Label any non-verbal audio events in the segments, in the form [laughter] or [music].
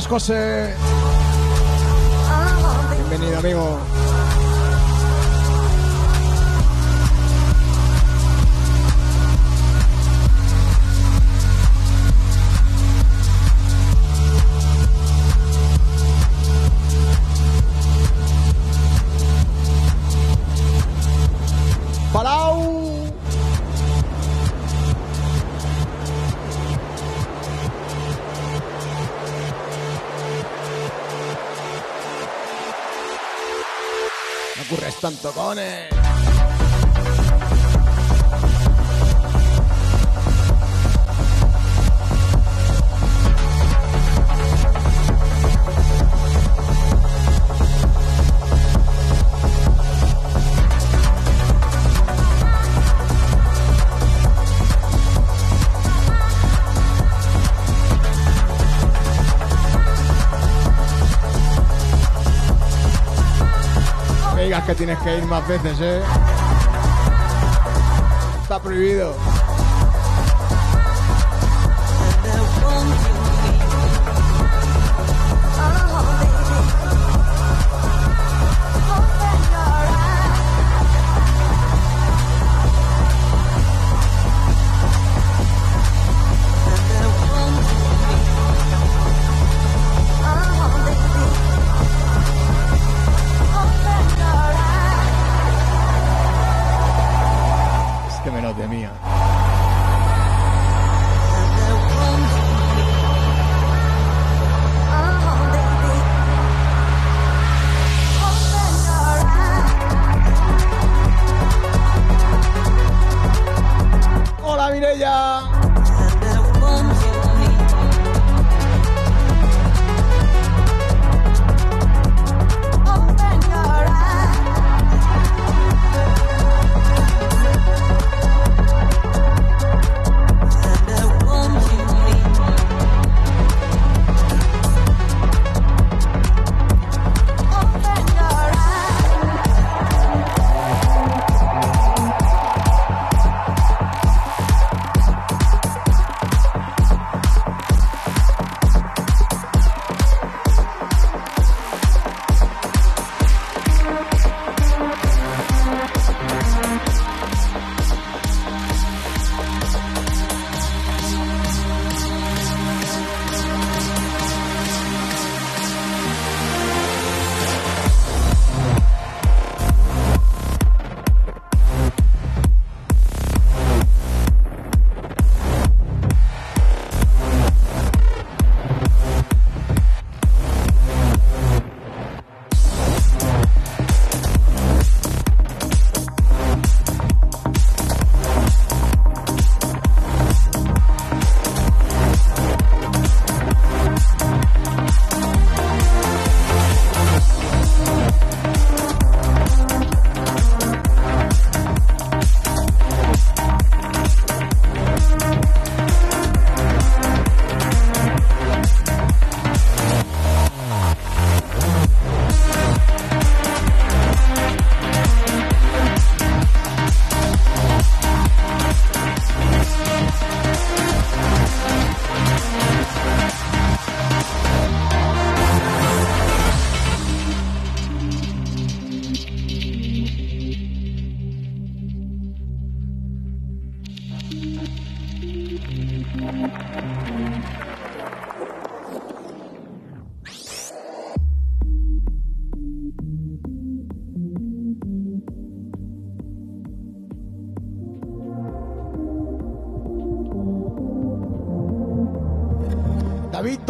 buenas, José. Bienvenido, amigo. No tienes que ir más veces, ¿eh? Está prohibido.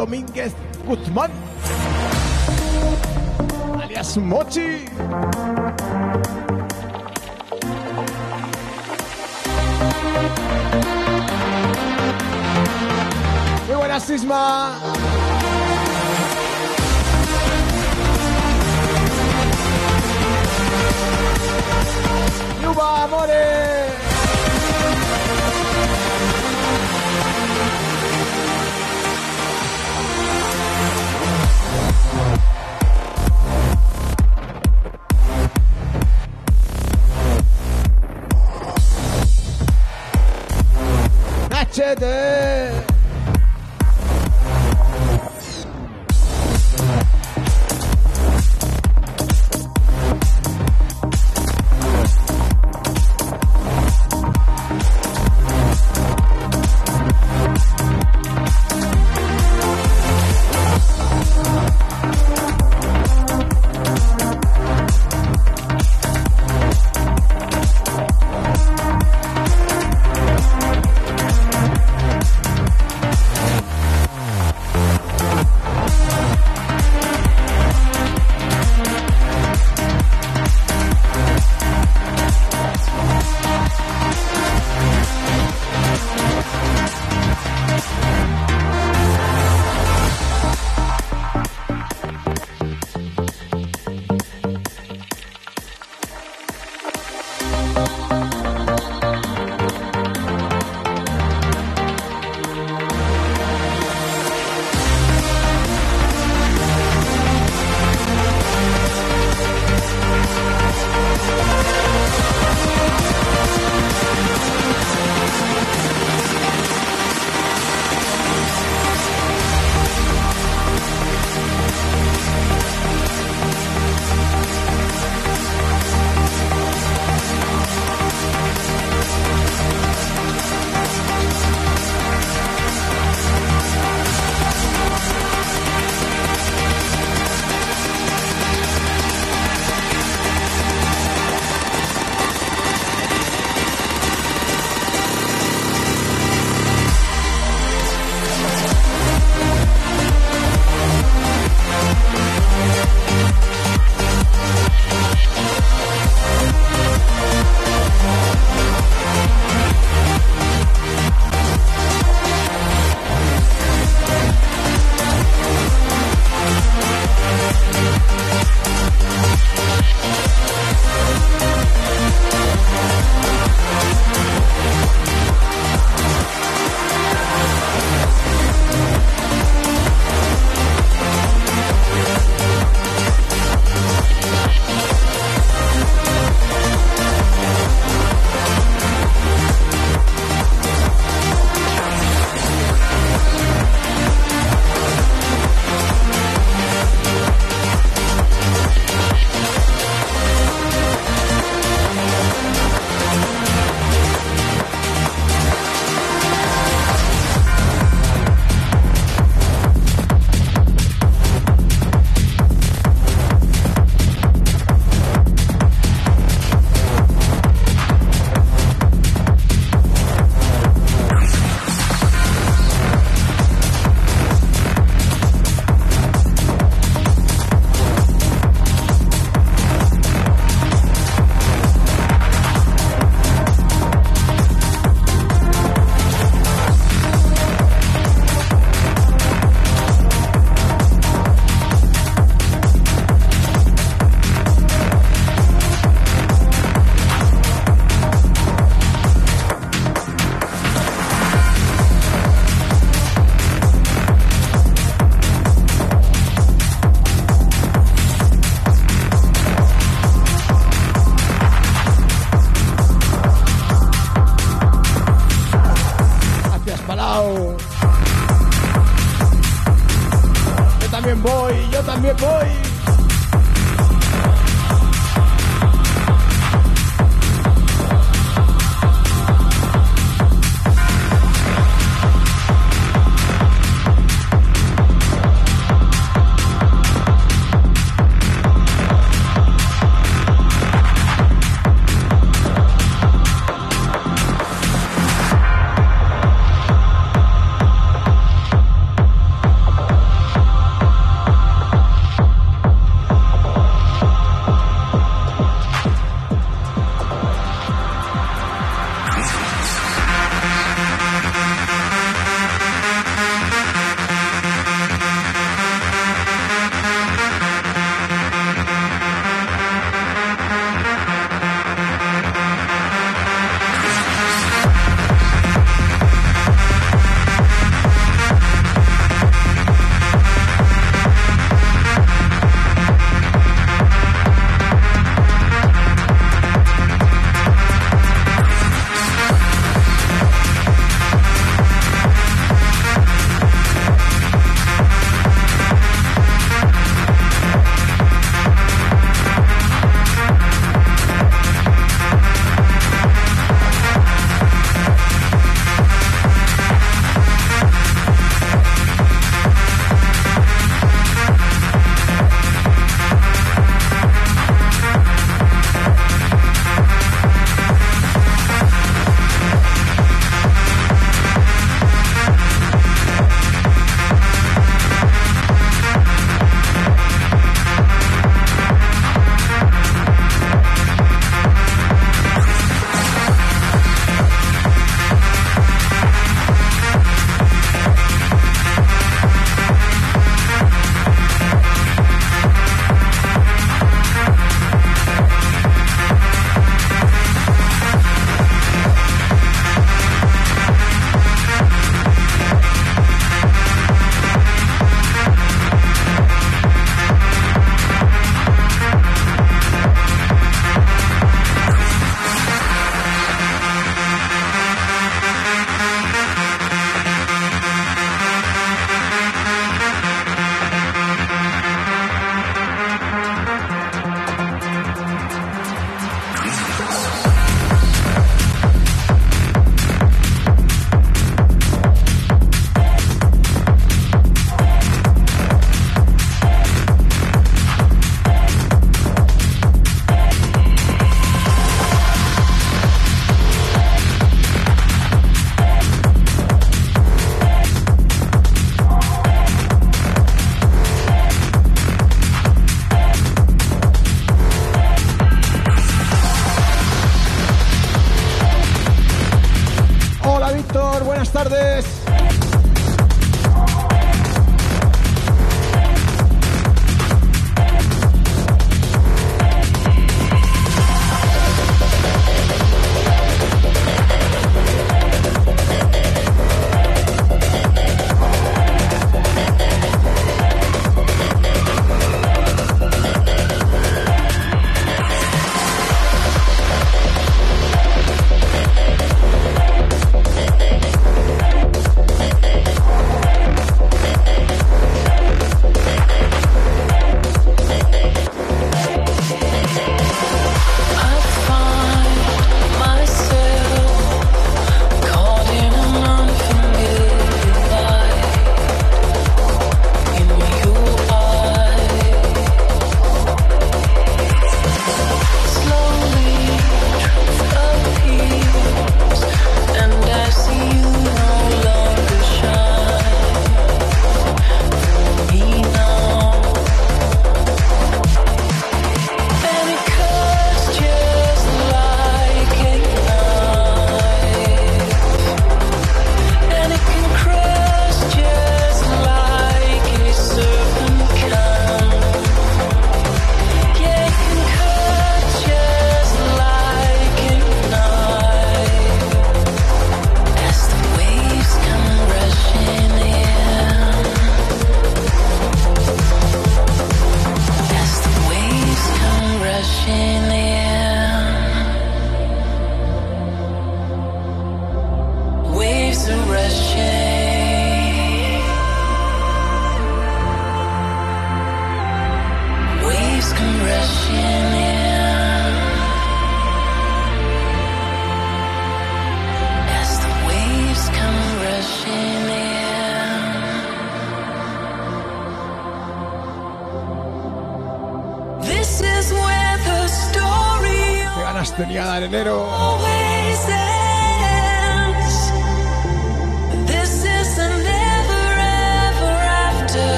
Domínguez Guzmán. Alias Mochi. Muy buenas, Sisma. Yuba, amores. Yeah.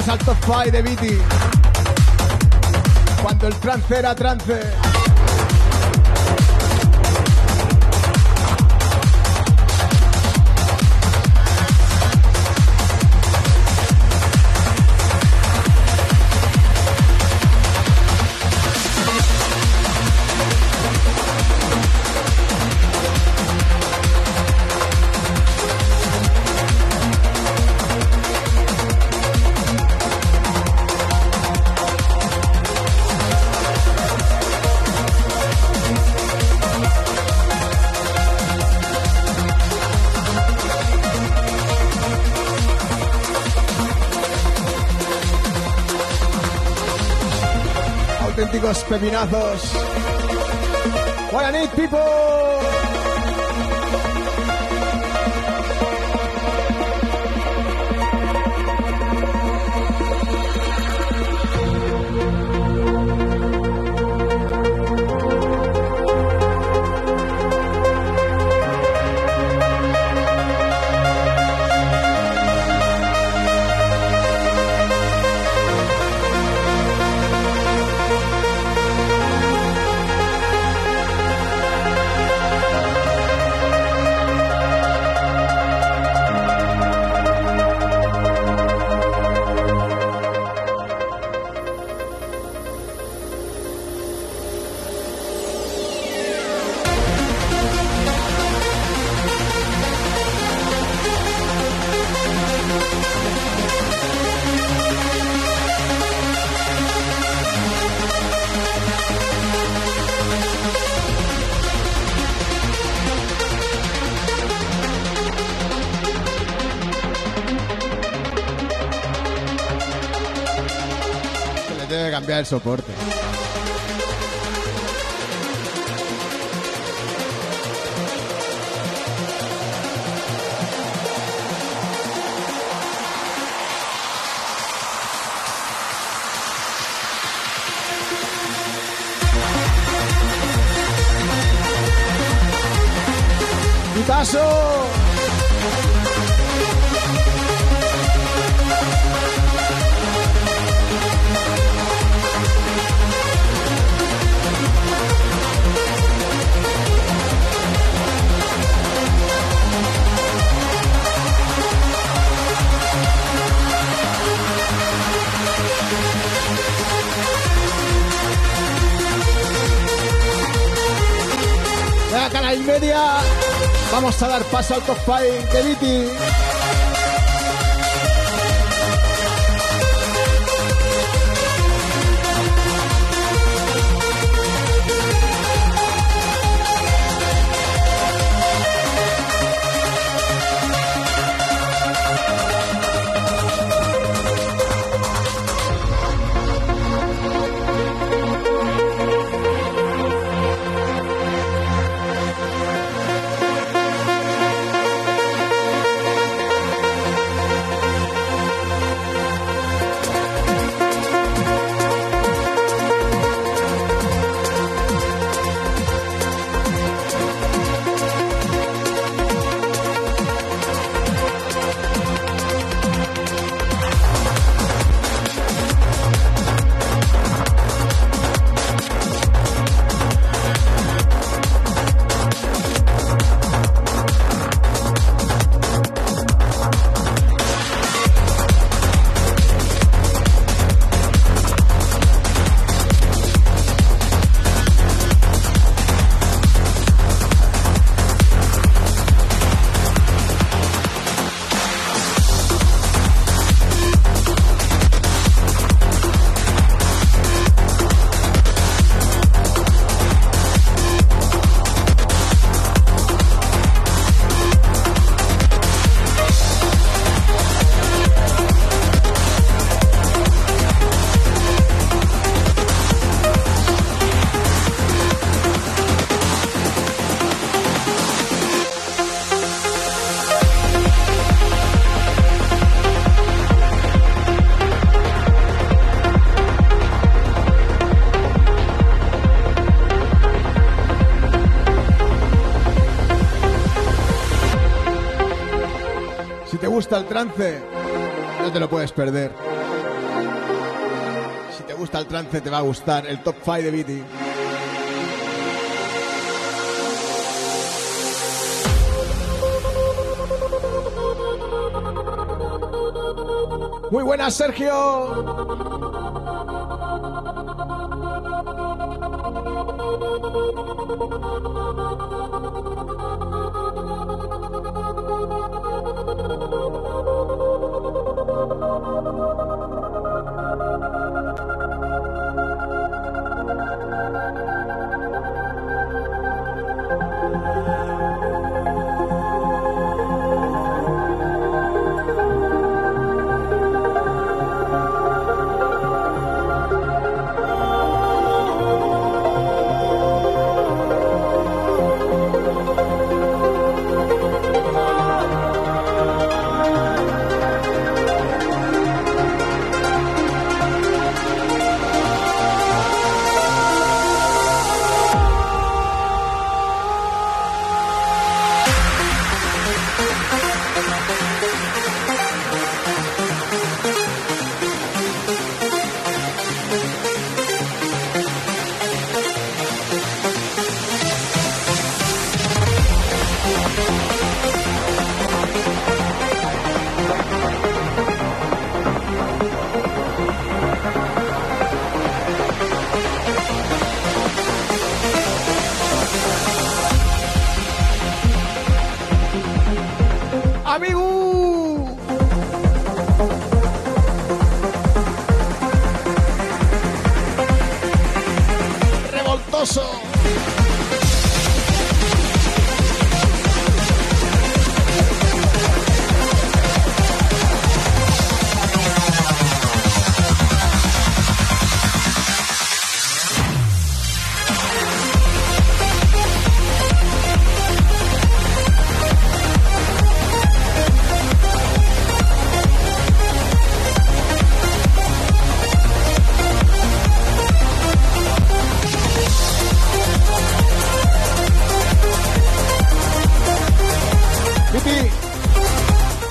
Atentos al top 5 de Viti. Cuando el trance era trance. Pepinazos. I need, people. Soporte. Vamos a trance, no te lo puedes perder. Si te gusta el trance, te va a gustar el top 5 de Beatty. Muy buenas, Sergio.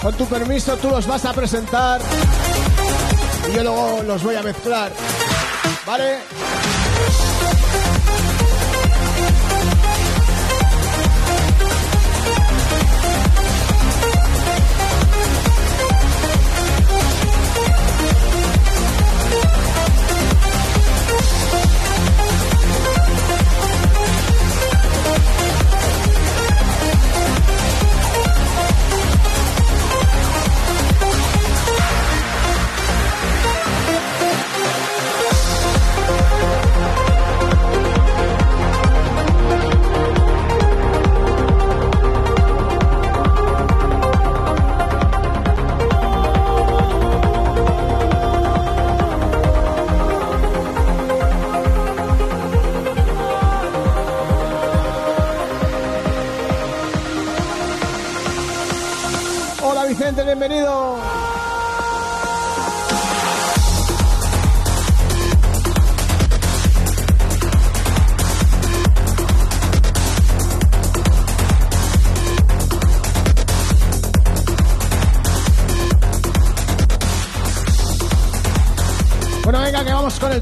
Con tu permiso tú los vas a presentar y yo luego los voy a mezclar. ¿Vale?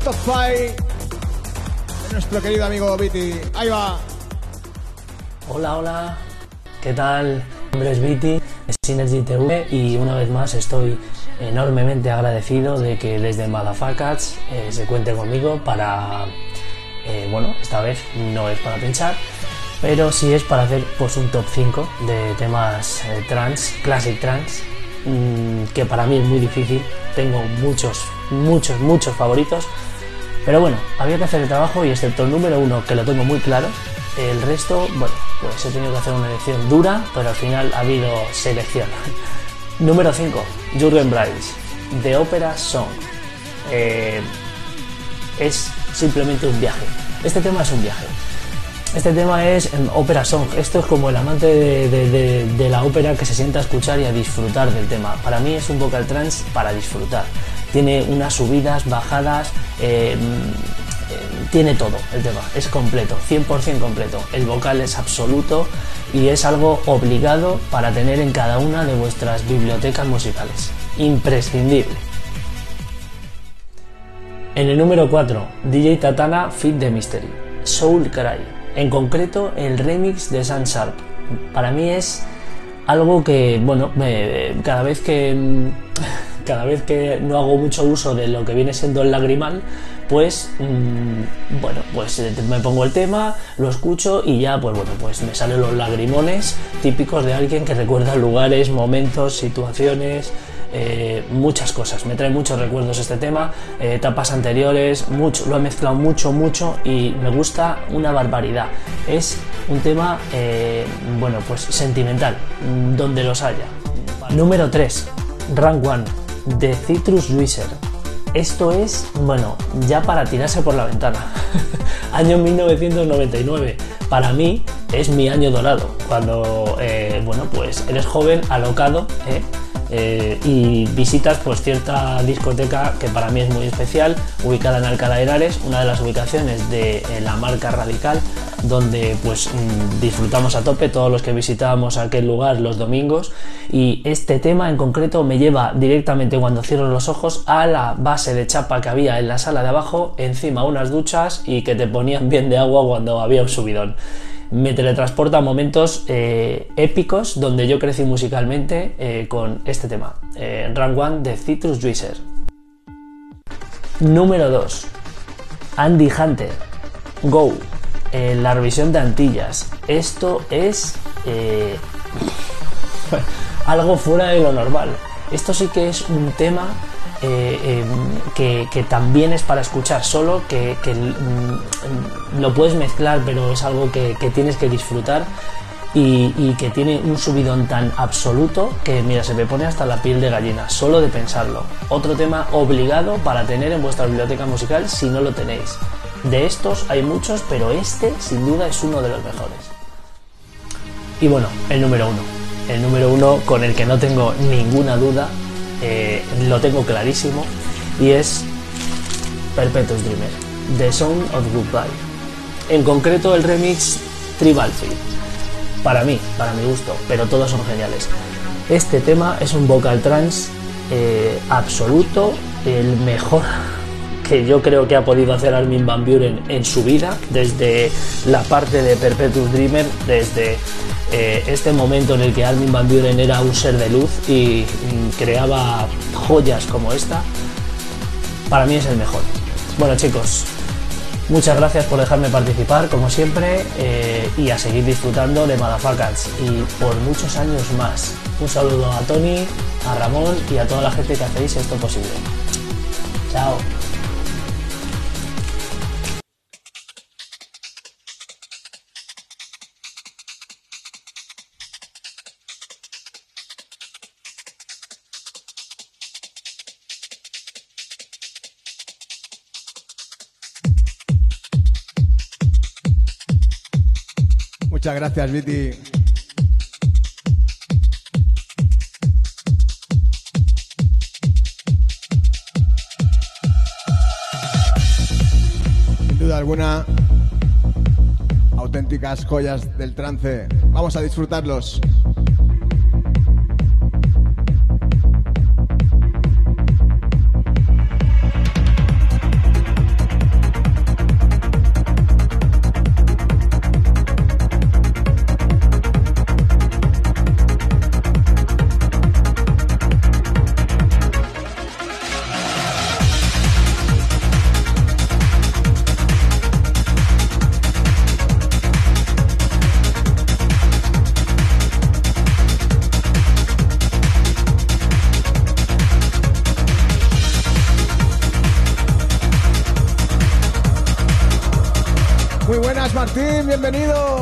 Top 5 de nuestro querido amigo Viti. Ahí va. Hola, hola, ¿qué tal? Mi nombre es Viti, es Synergy TV y una vez más estoy enormemente agradecido de que desde Madafacats eh, se cuente conmigo para, eh, bueno, esta vez no es para pinchar, pero sí es para hacer pues un top 5 de temas eh, trans, classic trans, mm, que para mí es muy difícil, tengo muchos, muchos, muchos favoritos, pero bueno, había que hacer el trabajo y excepto el número uno, que lo tengo muy claro, el resto, bueno, pues he tenido que hacer una elección dura, pero al final ha habido selección. [laughs] número 5, Jürgen Bryce, The Opera Song. Eh, es simplemente un viaje. Este tema es un viaje. Este tema es em, ópera song. Esto es como el amante de, de- de- de la ópera que se sienta a escuchar y a disfrutar del tema. Para mí es un vocal trance para disfrutar. Tiene unas subidas, bajadas, eh, mm, tiene todo el tema. Es completo, 100% completo. El vocal es absoluto y es algo obligado para tener en cada una de vuestras bibliotecas musicales. Imprescindible. En el número 4, DJ Tatana Fit the Mystery, Soul Cry. En concreto, el remix de Sun Sharp. Para mí es algo que, bueno, cada vez que [laughs] cada vez que no hago mucho uso de lo que viene siendo el lagrimal, pues mm, bueno, pues eh, me pongo el tema, lo escucho y ya, pues bueno, pues me salen los lagrimones típicos de alguien que recuerda lugares, momentos, situaciones. eh, muchas cosas, me trae muchos recuerdos este tema, eh, etapas anteriores, mucho, lo he mezclado mucho, mucho y me gusta una barbaridad. Es un tema, bueno, pues sentimental, mm, donde los haya. Número 3, Rank One, de Citrus Juicer. Esto es, bueno, ya para tirarse por la ventana. [laughs] año 1999. Para mí es mi año dorado, cuando, eh, bueno, pues eres joven, alocado, ¿eh? Eh, y visitas pues cierta discoteca que para mí es muy especial, ubicada en Alcalá de Henares, una de las ubicaciones de eh, la marca Radical, donde pues mm, disfrutamos a tope todos los que visitábamos aquel lugar los domingos. Y este tema en concreto me lleva directamente cuando cierro los ojos a la base de chapa que había en la sala de abajo, encima unas duchas y que te ponían bien de agua cuando había un subidón me teletransporta a momentos eh, épicos donde yo crecí musicalmente eh, con este tema, eh, Run One de Citrus Juicer. Número 2. Andy Hunter, Go, eh, la revisión de Antillas. Esto es [laughs] algo fuera de lo normal. Esto sí que es un tema eh, eh, que, también es para escuchar solo, que, que, mm, lo puedes mezclar, pero es algo que, que tienes que disfrutar y, y que tiene un subidón tan absoluto que, mira, se me pone hasta la piel de gallina, solo de pensarlo. Otro tema obligado para tener en vuestra biblioteca musical si no lo tenéis. De estos hay muchos, pero este sin duda es uno de los mejores. Y bueno, el número uno. El número uno con el que no tengo ninguna duda, eh, lo tengo clarísimo, y es Perpetuous Dreamer, The Sound of Goodbye. En concreto el remix Tribal. Para mí, para mi gusto, pero todos son geniales. Este tema es un vocal trance eh, absoluto, el mejor [laughs] que yo creo que ha podido hacer Armin Van Buren en su vida, desde la parte de Perpetuous Dreamer, desde eh, este momento en el que Armin Van Buren era un ser de luz y creaba joyas como esta, para mí es el mejor. Bueno chicos, muchas gracias por dejarme participar, como siempre, eh, y a seguir disfrutando de Madafacats y por muchos años más. Un saludo a Tony, a Ramón y a toda la gente que hacéis esto posible. Chao. Muchas gracias, Viti. Sin duda alguna, auténticas joyas del trance. Vamos a disfrutarlos. Martín, bienvenido.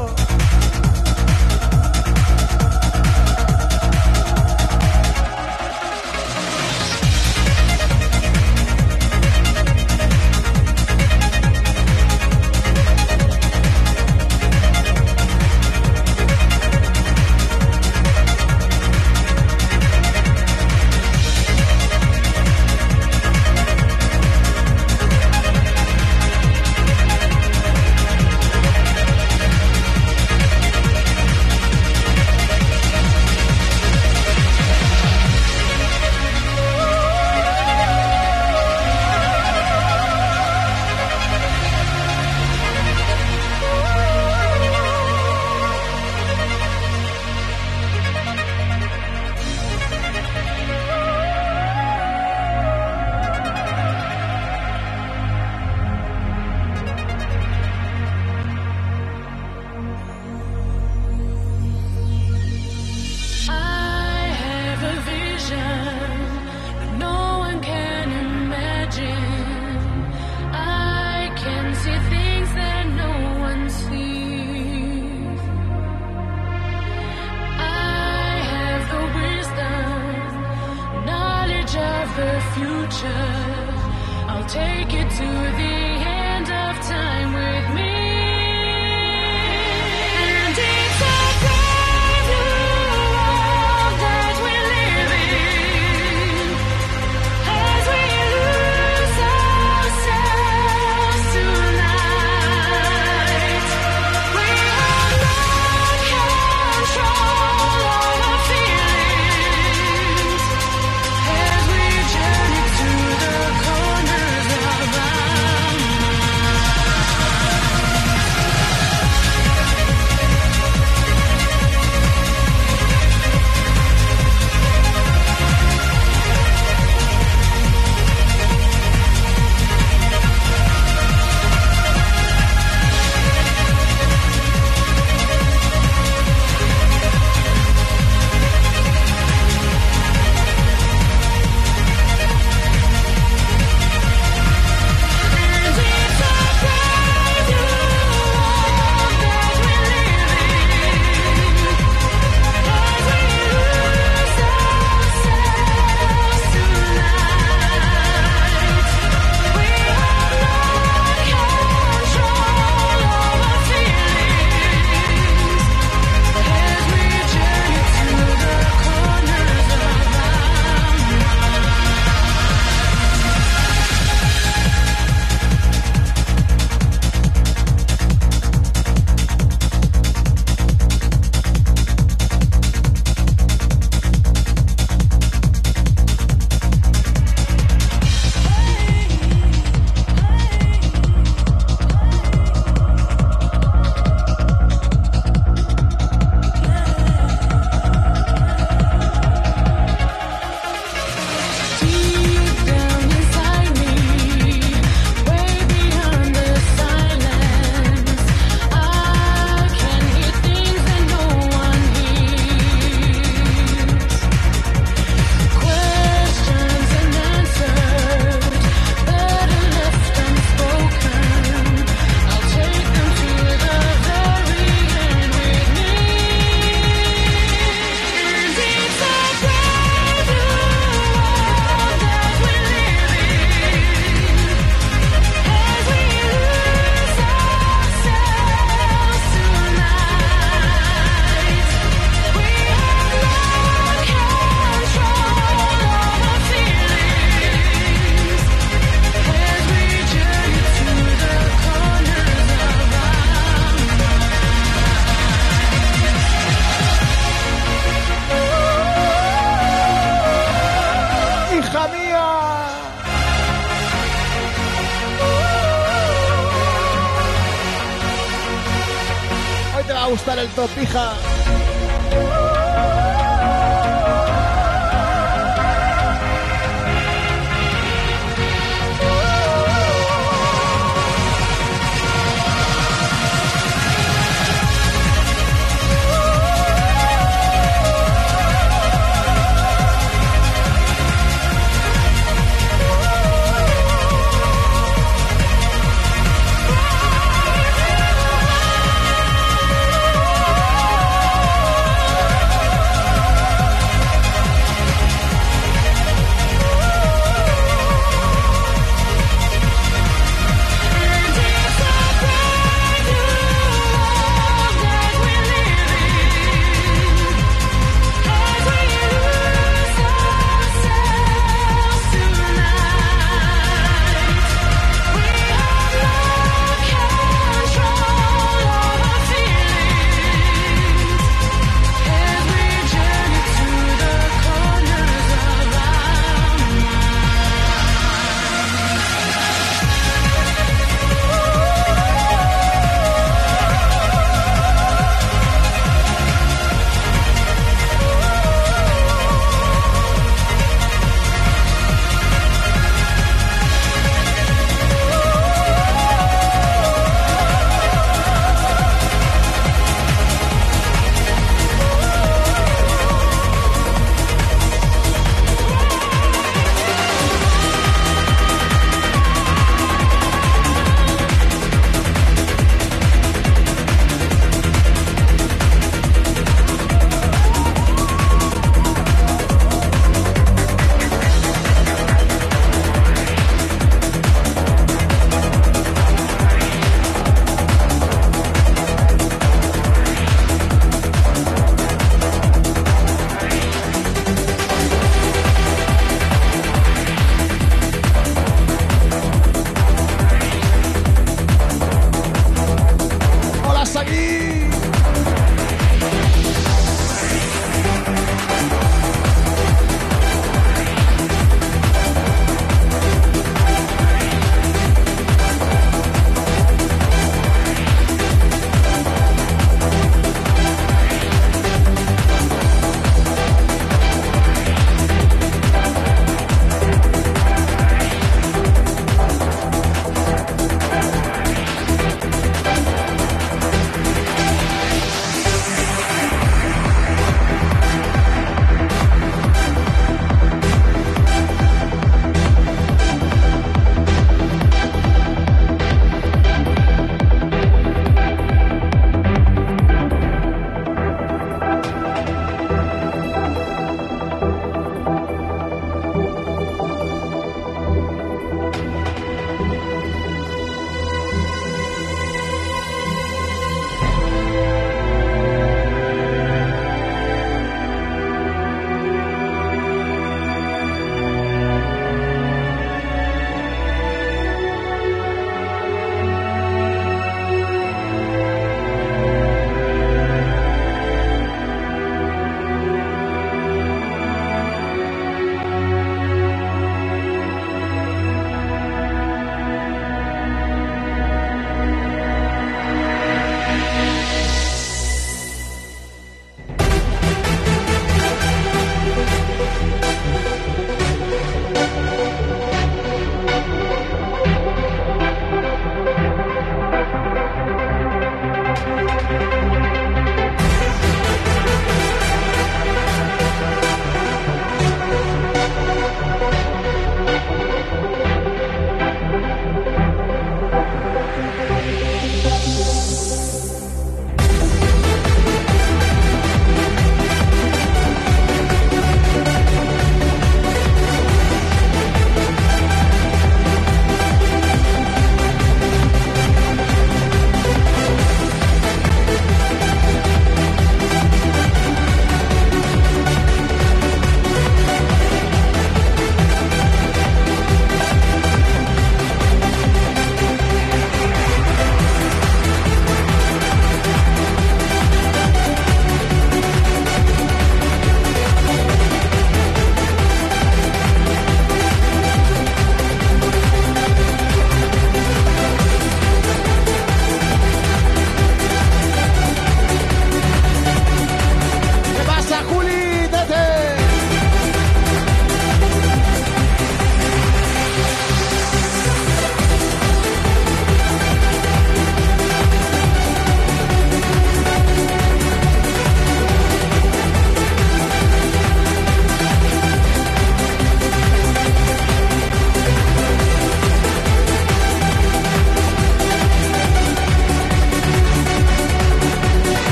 Gustar el top,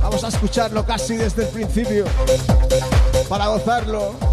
Vamos a escucharlo casi desde el principio para gozarlo.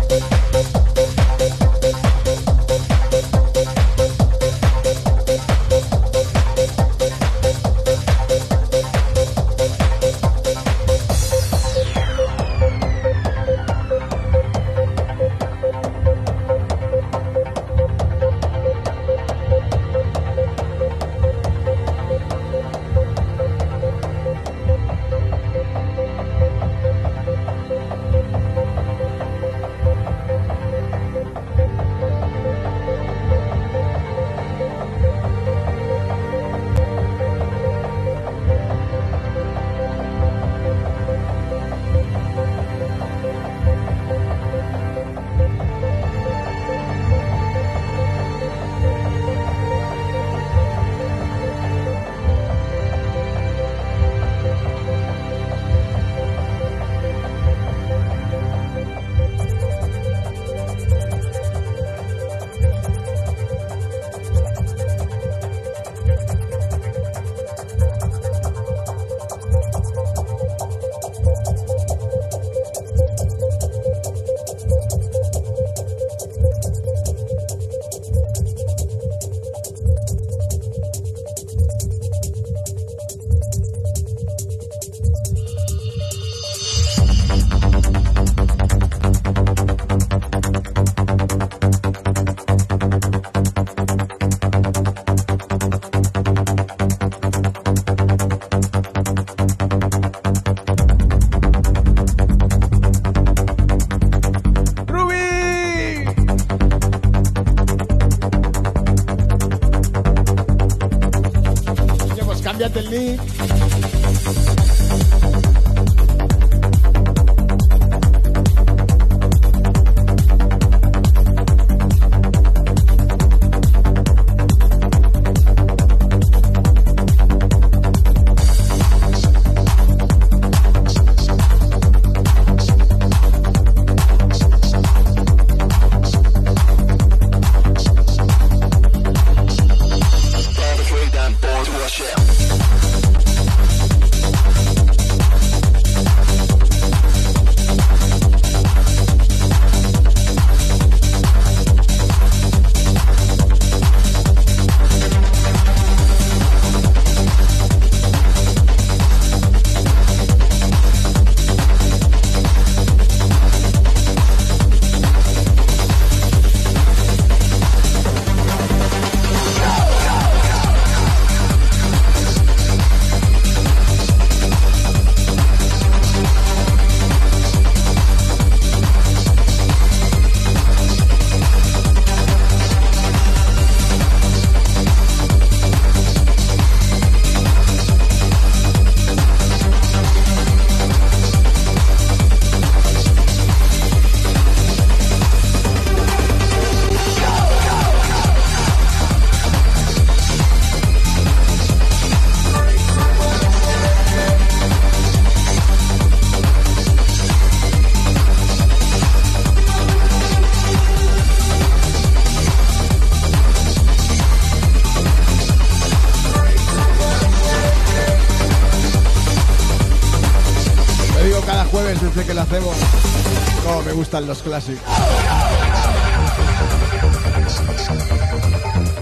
Los clásicos.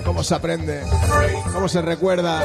Cómo se aprende, cómo se recuerda.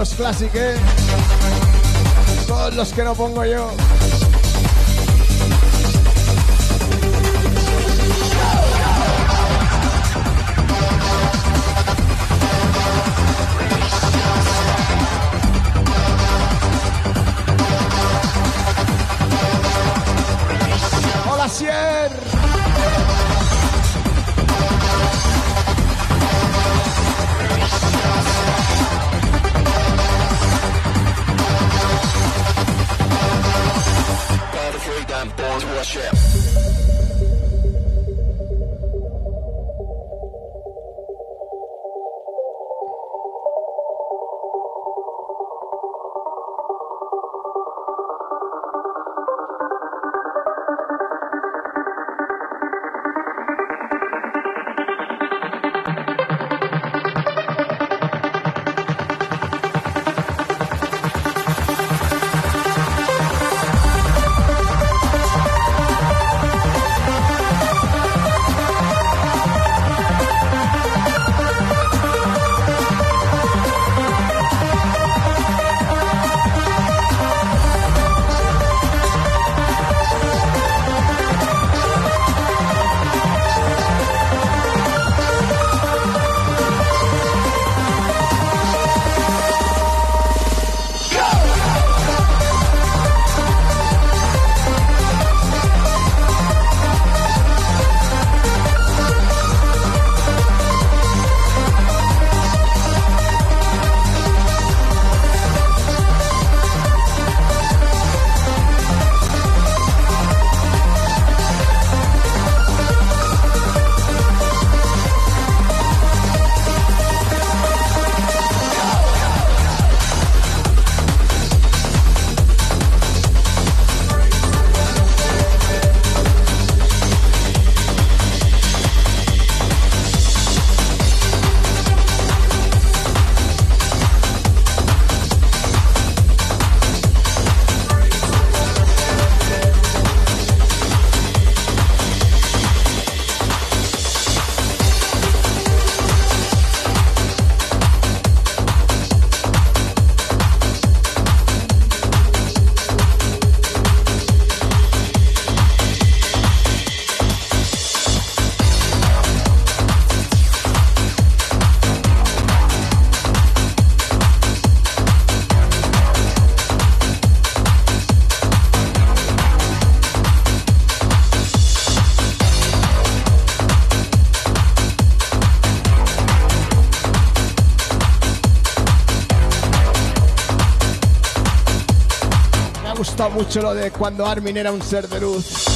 Los clásicos. Todos los que no pongo yo. gustado mucho lo de cuando Armin era un ser de luz.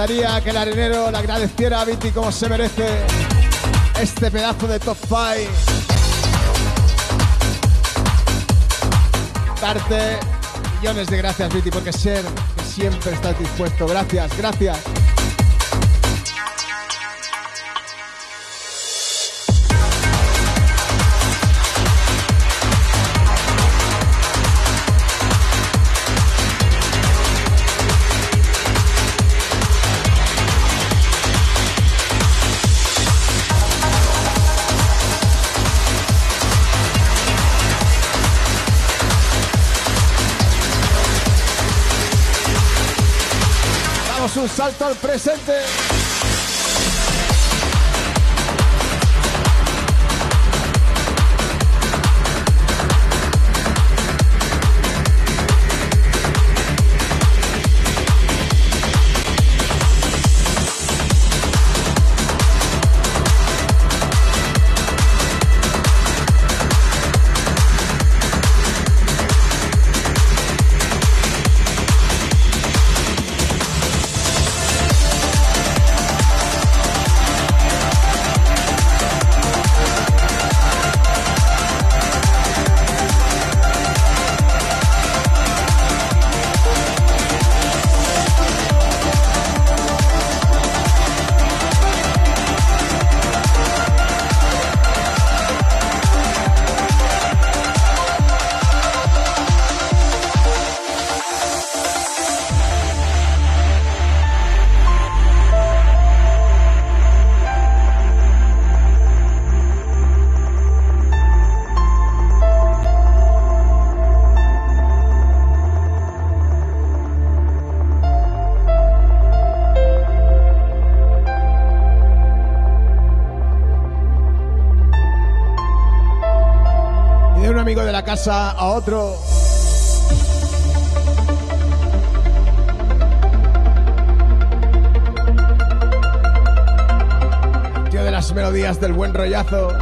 gustaría que el arenero le agradeciera a Viti como se merece este pedazo de top 5. Darte millones de gracias, Viti, porque ser que siempre estás dispuesto. Gracias, gracias. Un salto al presente. A otro. Tío de las melodías del buen rollazo.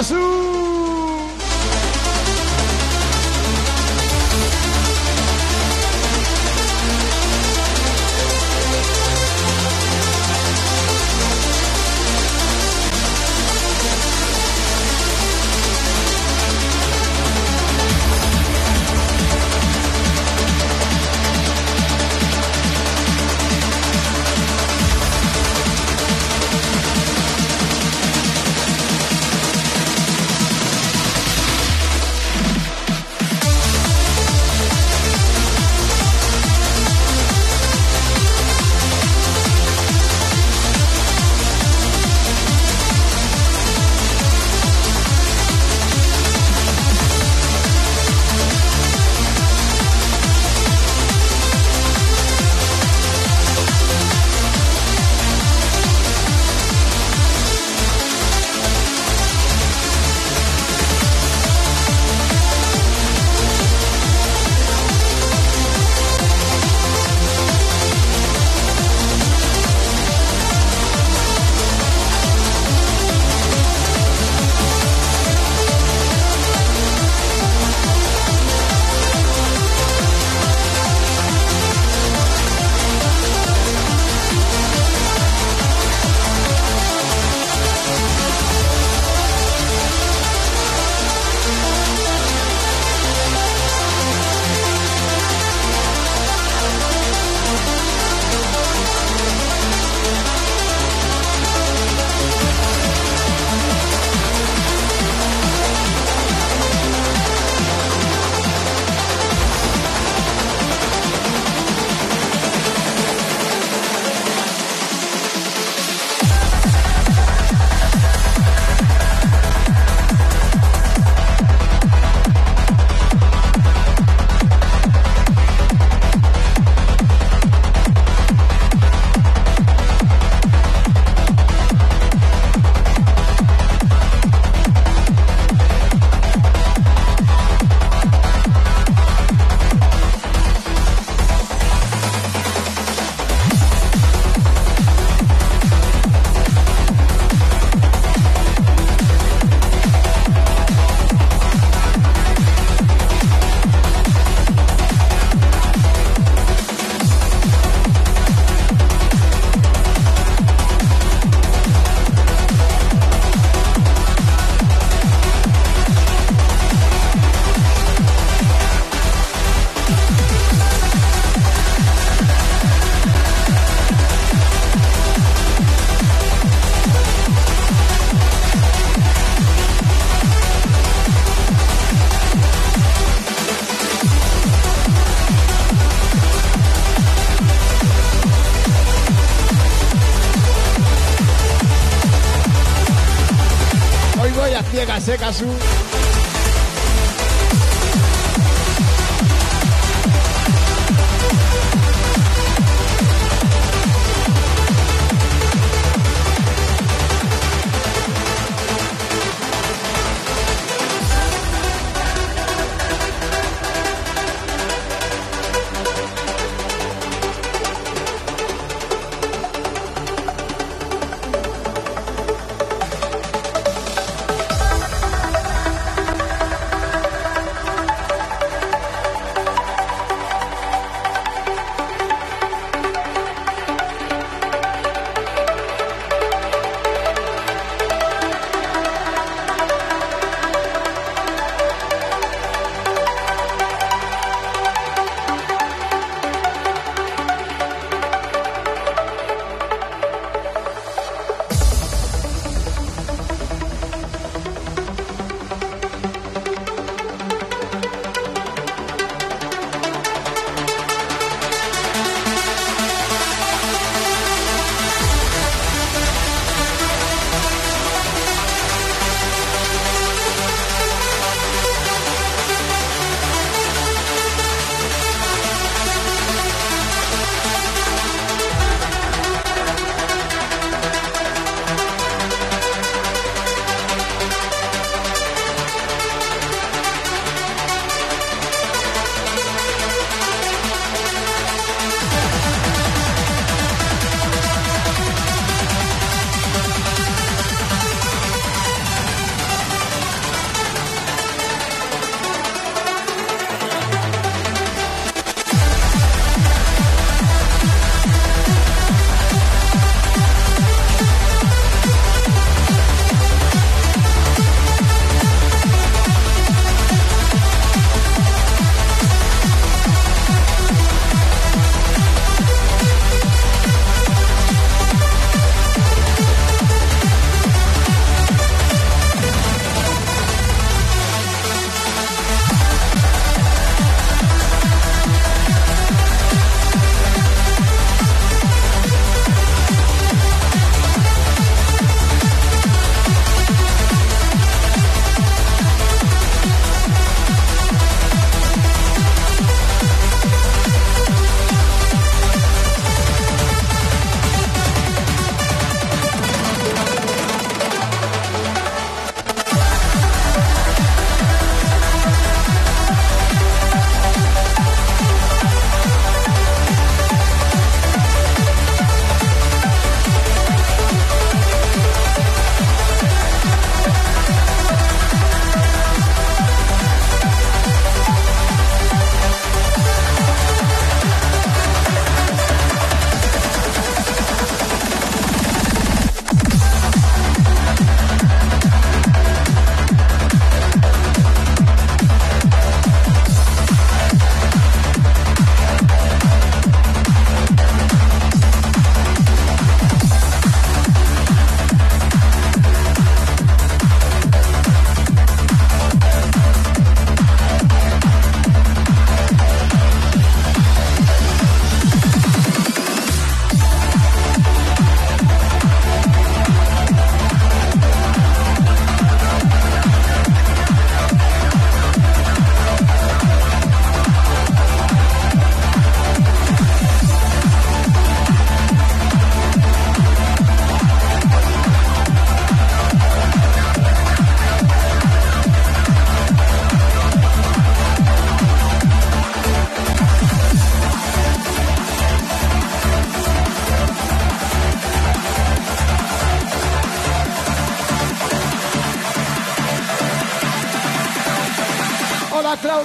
azul.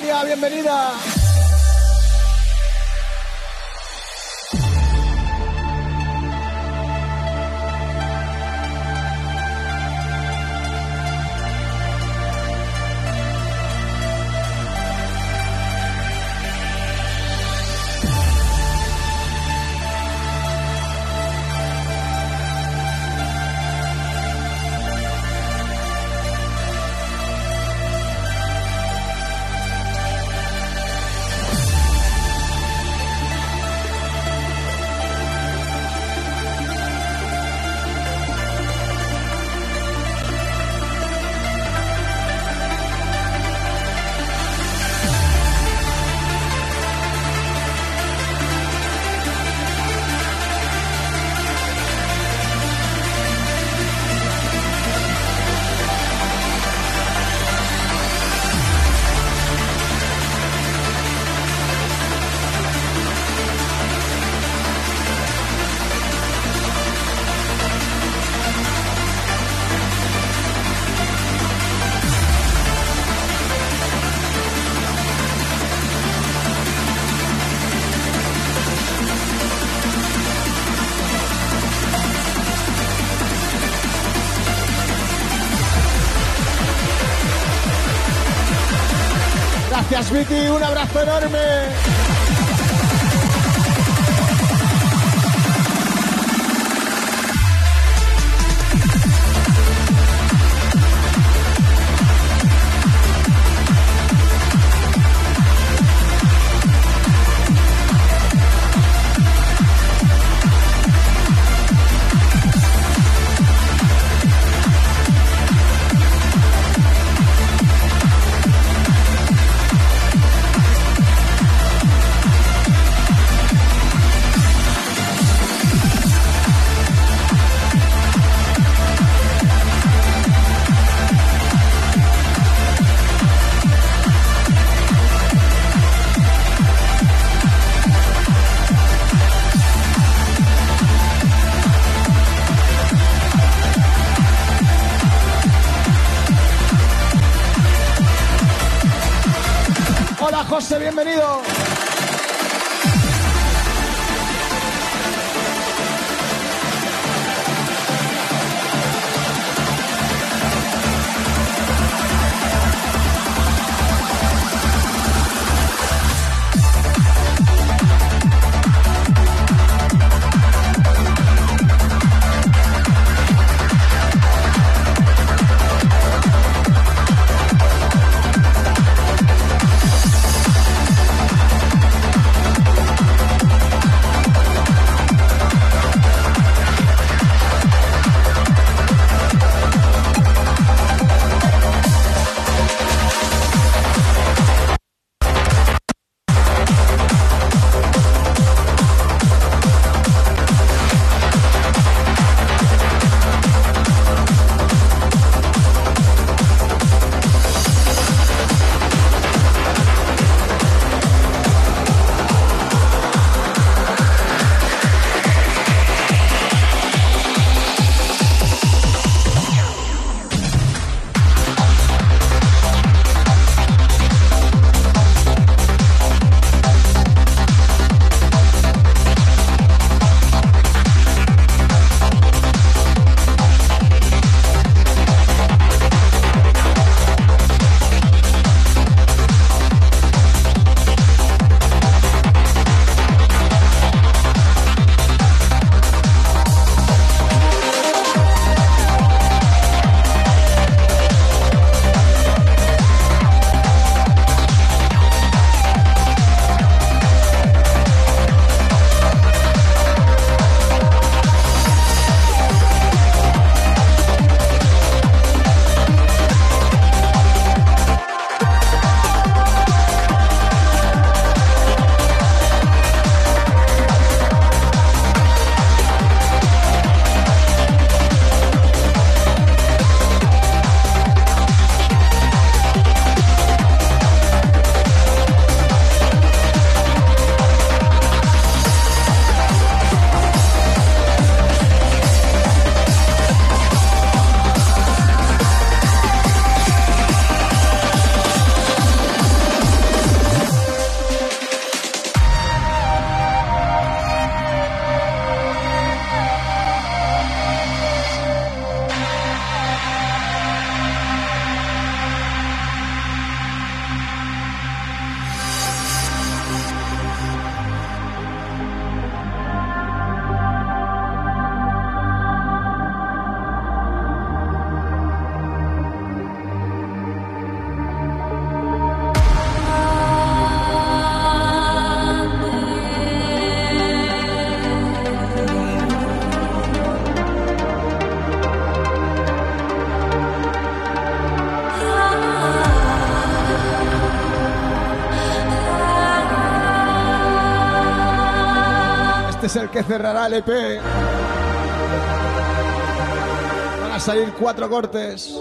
Bienvenida. Un abrazo enorme. Cerrará el EP. Van a salir cuatro cortes.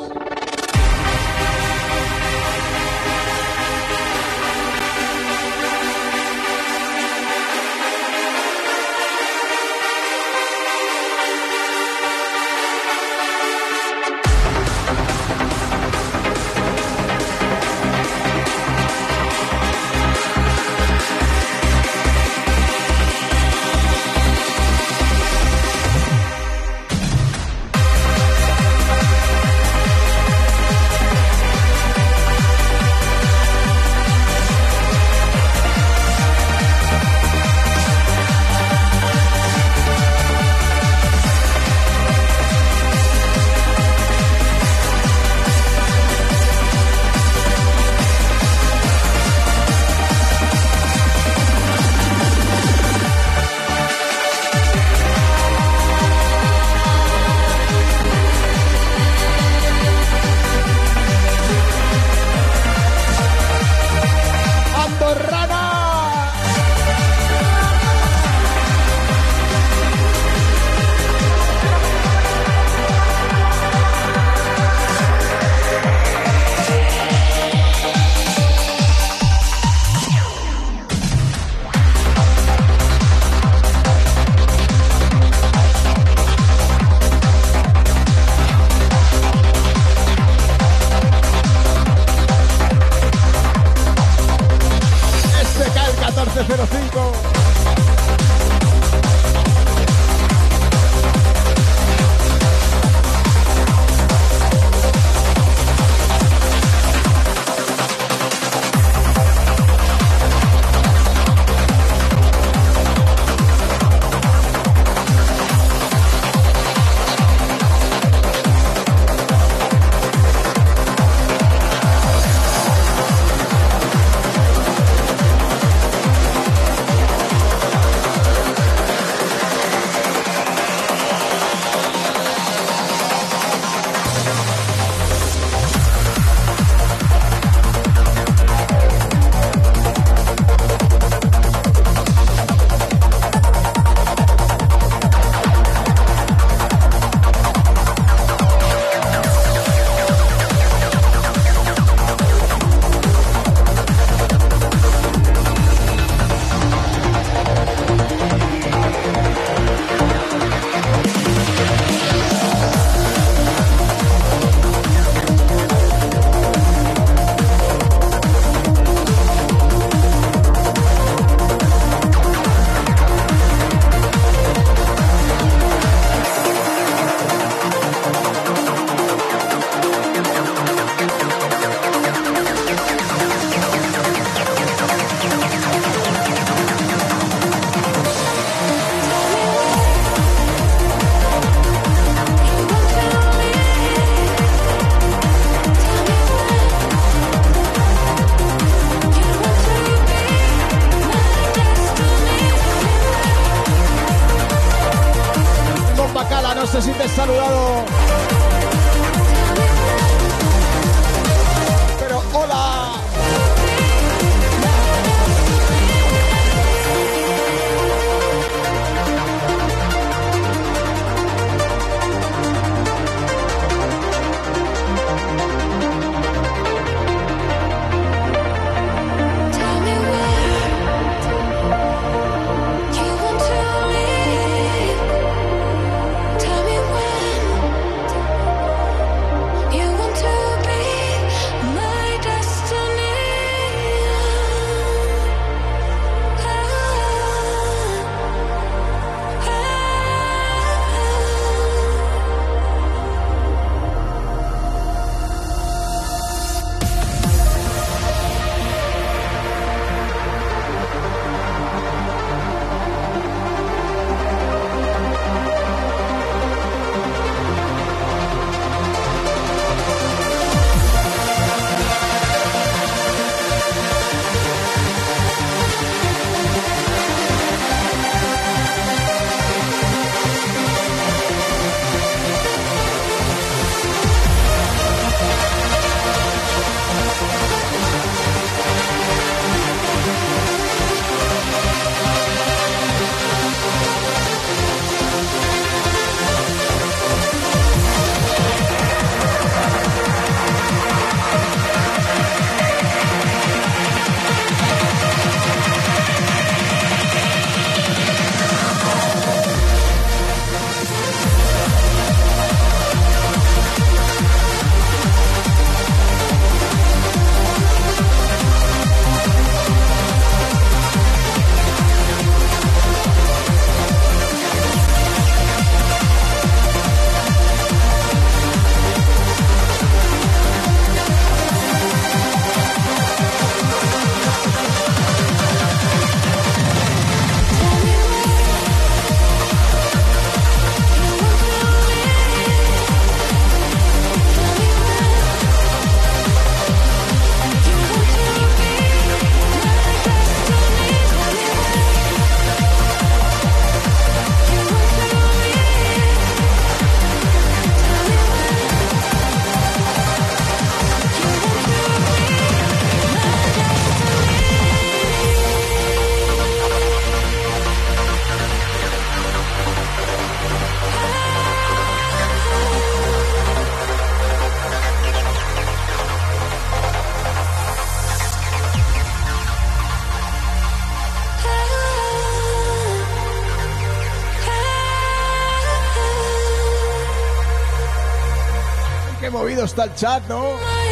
Está el chat, ¿no?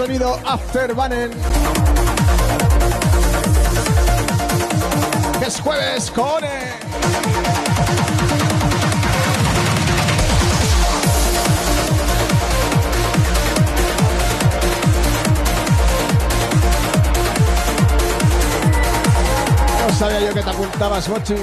Sonido Afterburner. Que es jueves, cone. No sabía yo que te apuntabas, Mochi.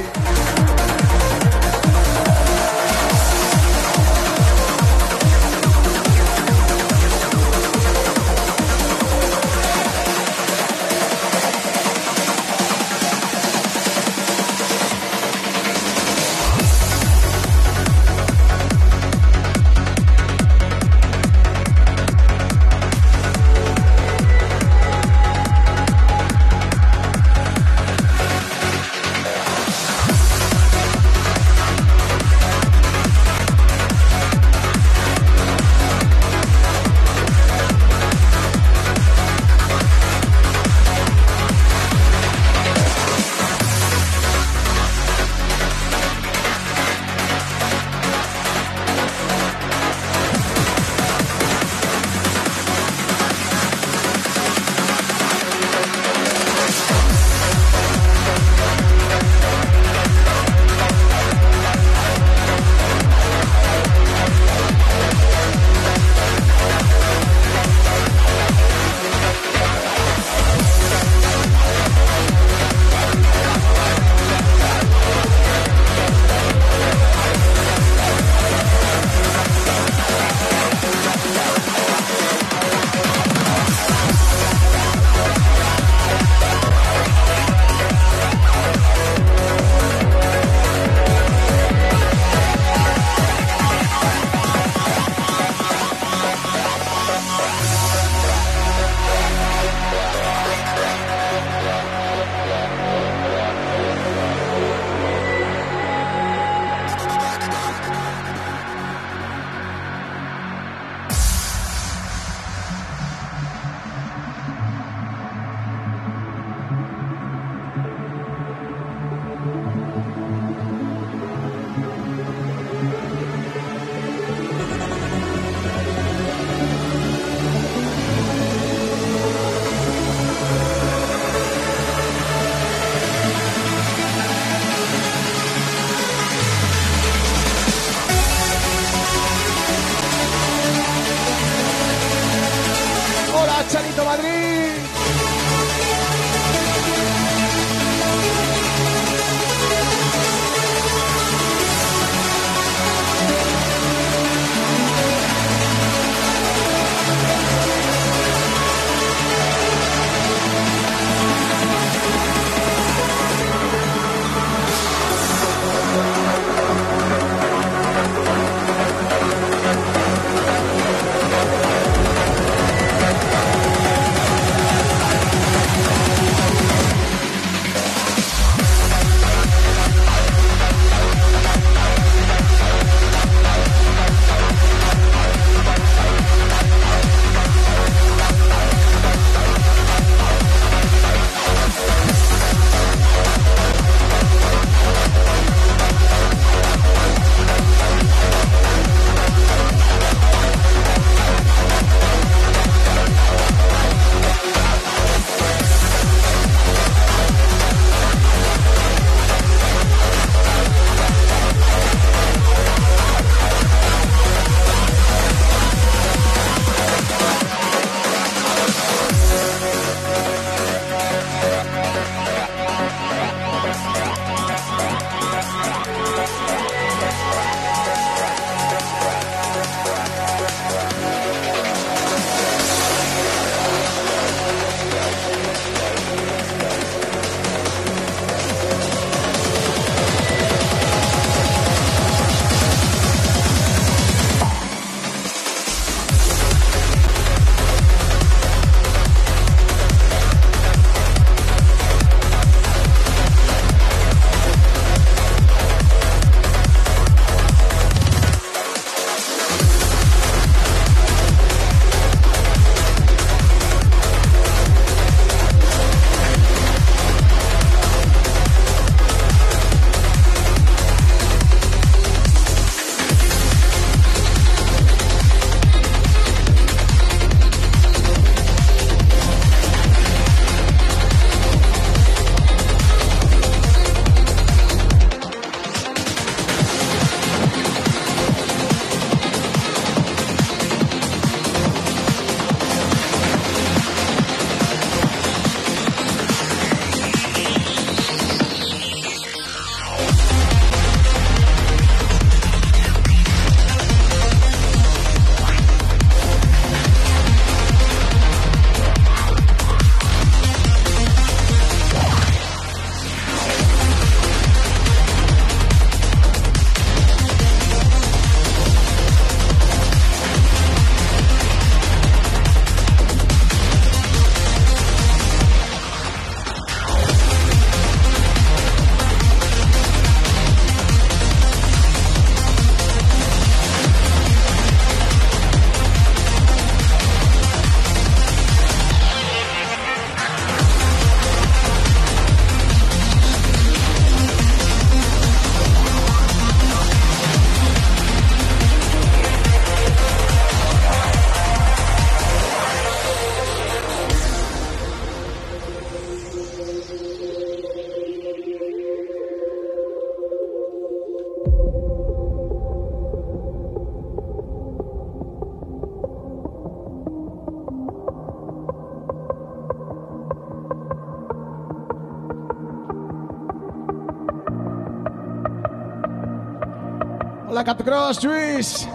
Capcross, Lluís.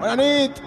Bona nit.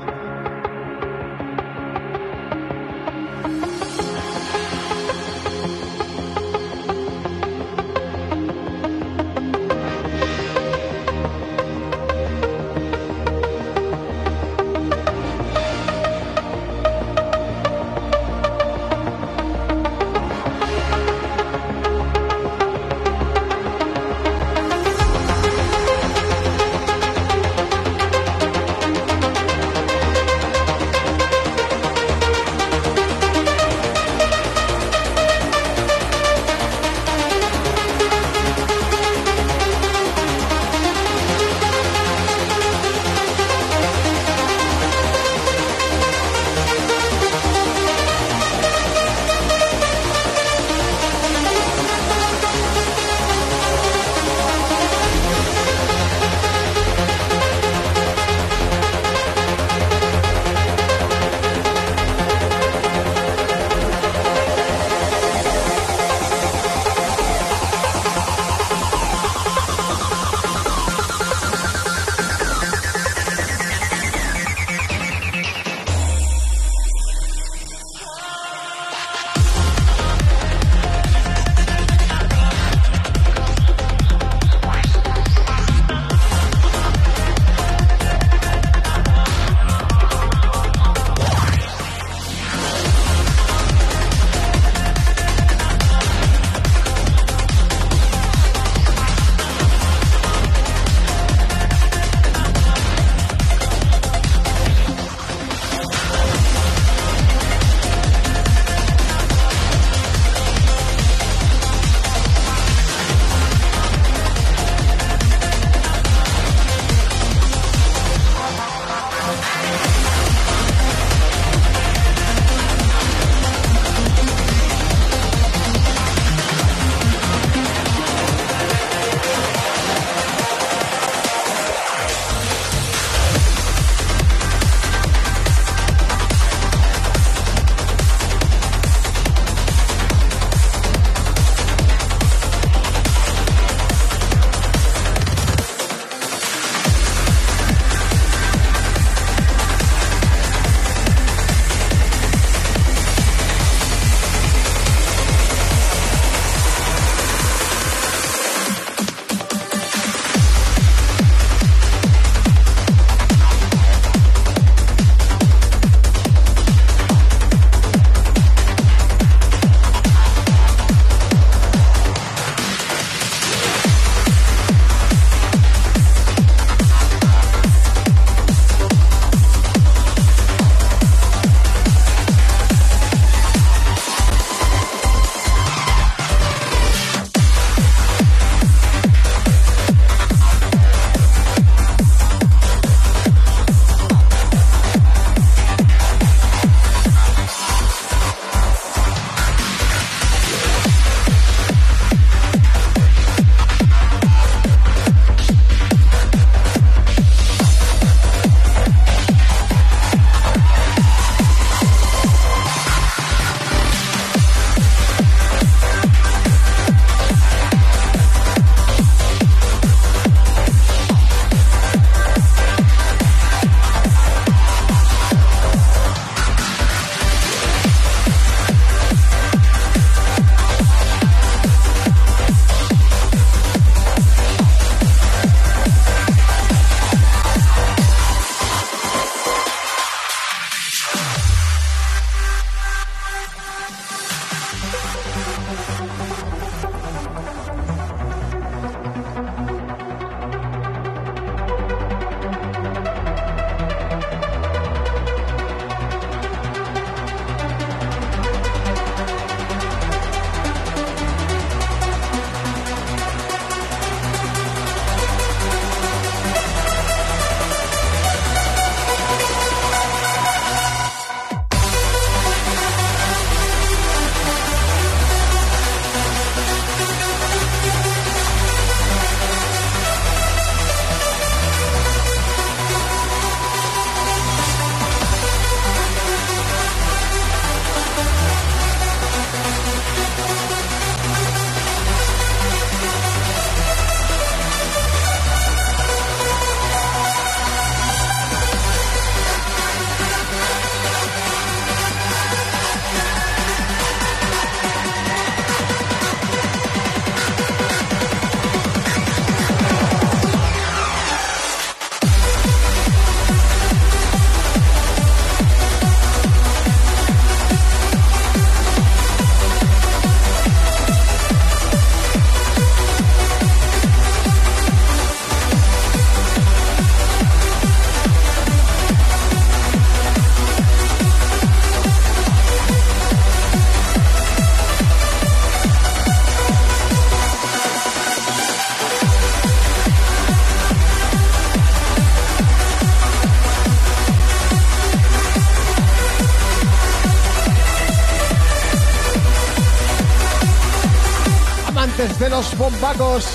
Los bombacos.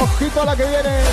Ojito a la que viene.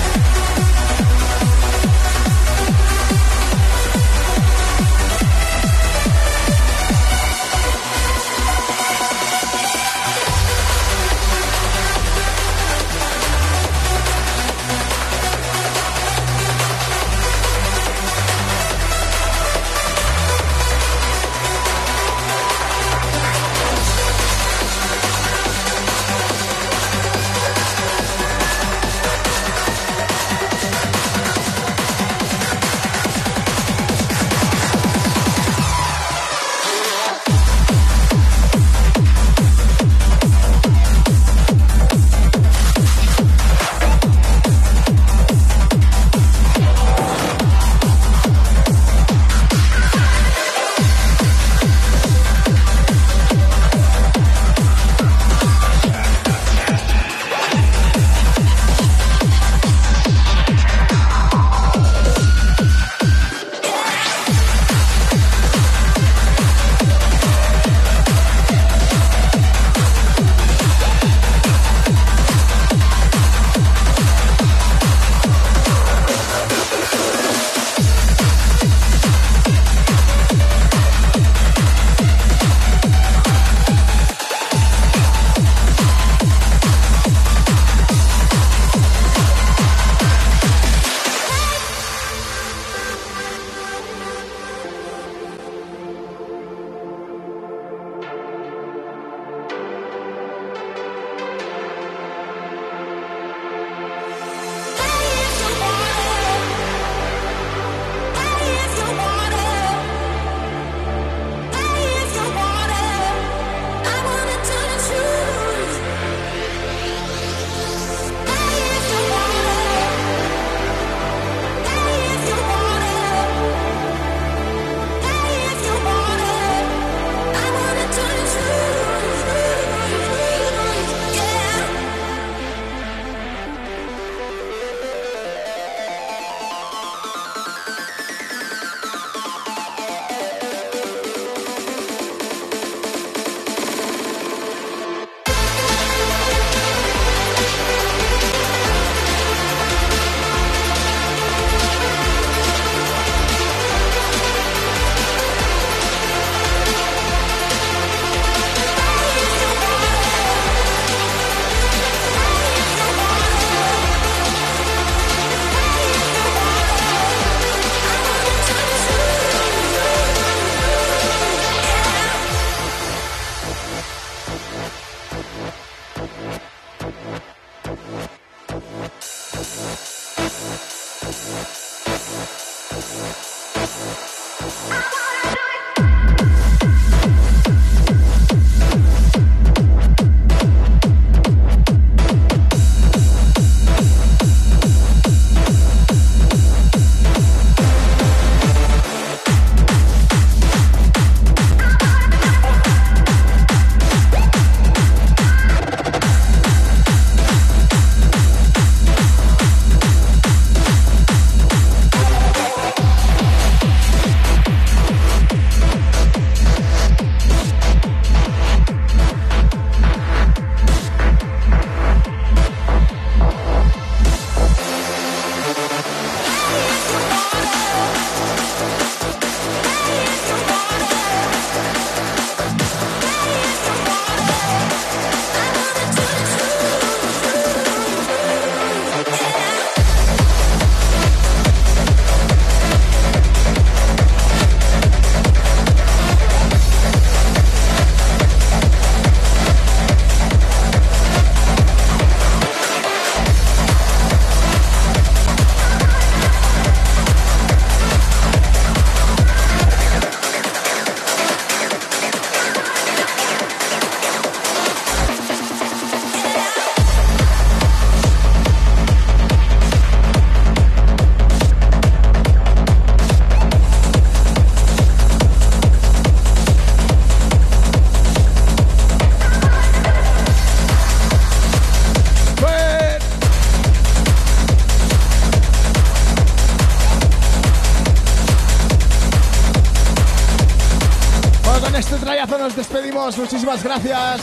Nos despedimos. Muchísimas gracias.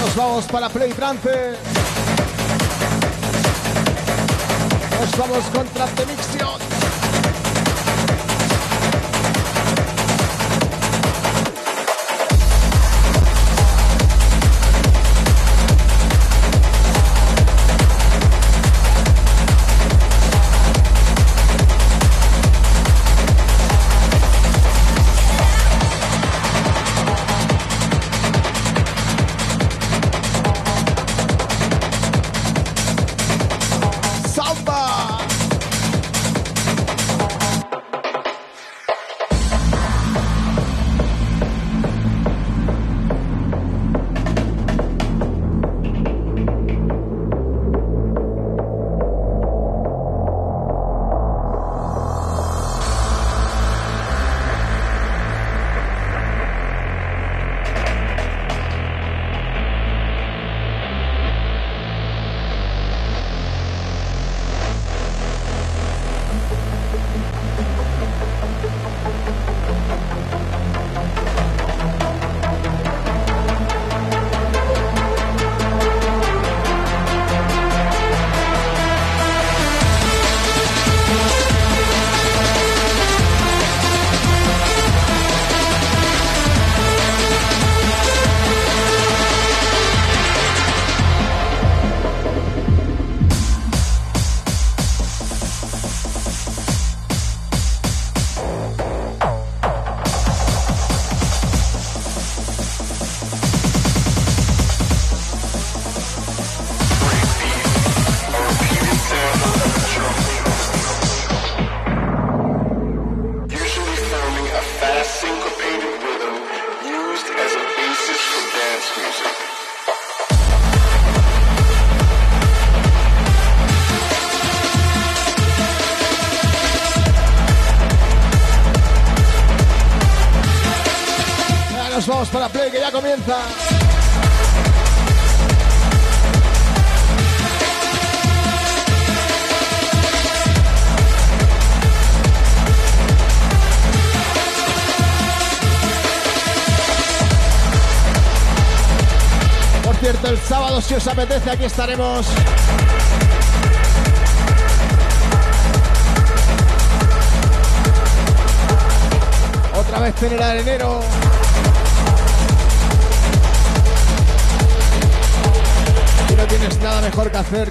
Nos vamos para Play Trance. Nos vamos contra. Samba. Por cierto, el sábado, si os apetece, aquí estaremos.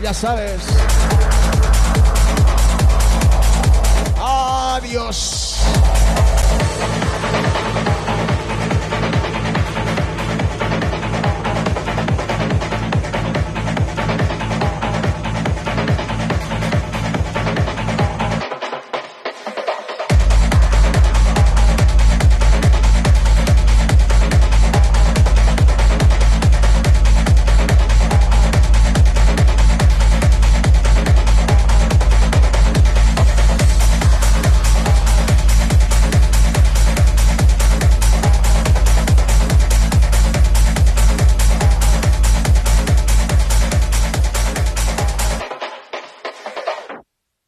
Ya sabes.